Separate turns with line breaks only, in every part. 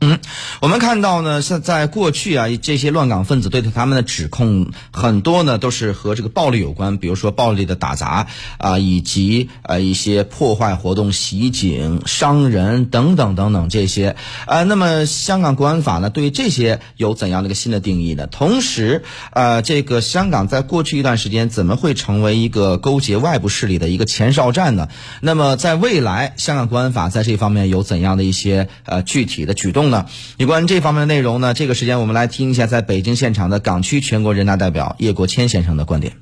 嗯，我们看到呢，像在过去啊，这些乱港分子对他们的指控很多呢，都是和这个暴力有关，比如说暴力的打砸啊，以及呃一些破坏活动、袭警、伤人等等等等这些。呃，那么香港国安法呢，对于这些有怎样的一个新的定义呢？同时，呃，这个香港在过去一段时间怎么会成为一个勾结外部势力的一个前哨站呢？那么在未来，香港国安法在这方面有怎样的一些呃具体的举动？呢？有关这方面的内容呢？这个时间我们来听一下在北京现场的港区全国人大代表叶国谦先生的观点。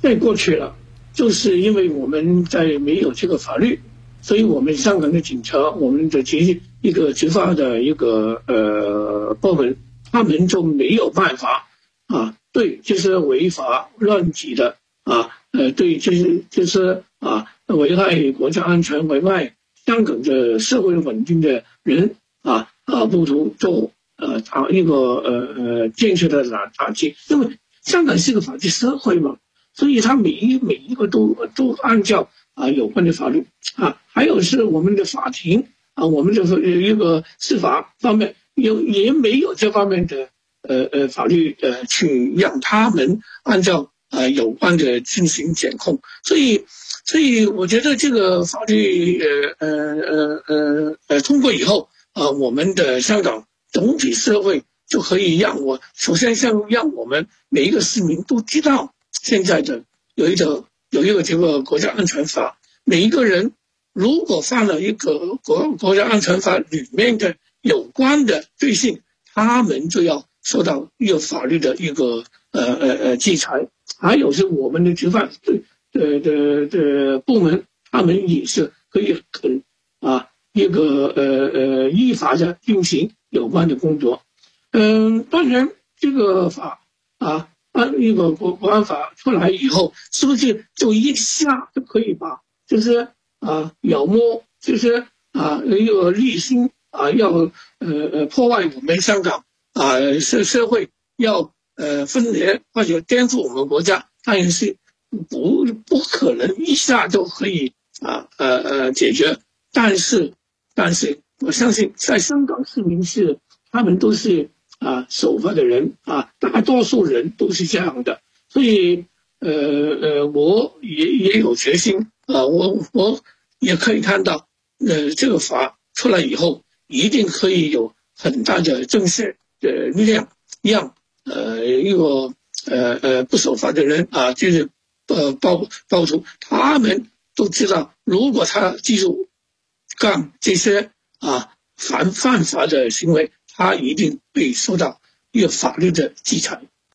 在过去了，就是因为我们在没有这个法律，所以我们香港的警察，我们的执一个执法的一个呃部门，他们就没有办法啊，对这些违法乱纪的啊，呃，对这些就是啊危害国家安全、危害。香港的社会稳定的人啊啊，不如做呃打一个呃呃建设的打打击，因为香港是个法治社会嘛，所以他每一每一个都都按照啊有关的法律啊，还有是我们的法庭啊，我们就是一个司法方面有也没有这方面的呃呃法律呃去让他们按照啊有关的进行检控，所以。所以我觉得这个法律呃呃呃呃呃通过以后啊，我们的香港总体社会就可以让我首先像让我们每一个市民都知道现在的有一个有一个这个国家安全法，每一个人如果犯了一个国国家安全法里面的有关的罪行，他们就要受到一个法律的一个呃呃呃制裁，还有是我们的执法对。的的的部门，他们也是可以很啊一个呃呃依法的进行有关的工作。嗯，当然这个法啊，按一个国国安法出来以后，是不是就一下就可以把就是啊妖魔就是啊一个立心啊要呃呃破坏我们香港啊社社会要呃分裂或者颠覆我们国家，当然是。不不可能一下就可以啊呃呃解决，但是但是我相信在香港市民是他们都是啊守法的人啊，大多数人都是这样的，所以呃呃我也也有决心啊，我我也可以看到呃这个法出来以后，一定可以有很大的正式的力量，让呃一个呃呃不守法的人啊就是。呃，爆爆出，他们都知道，如果他继续干这些啊犯犯法的行为，他一定会受到一个法律的制裁。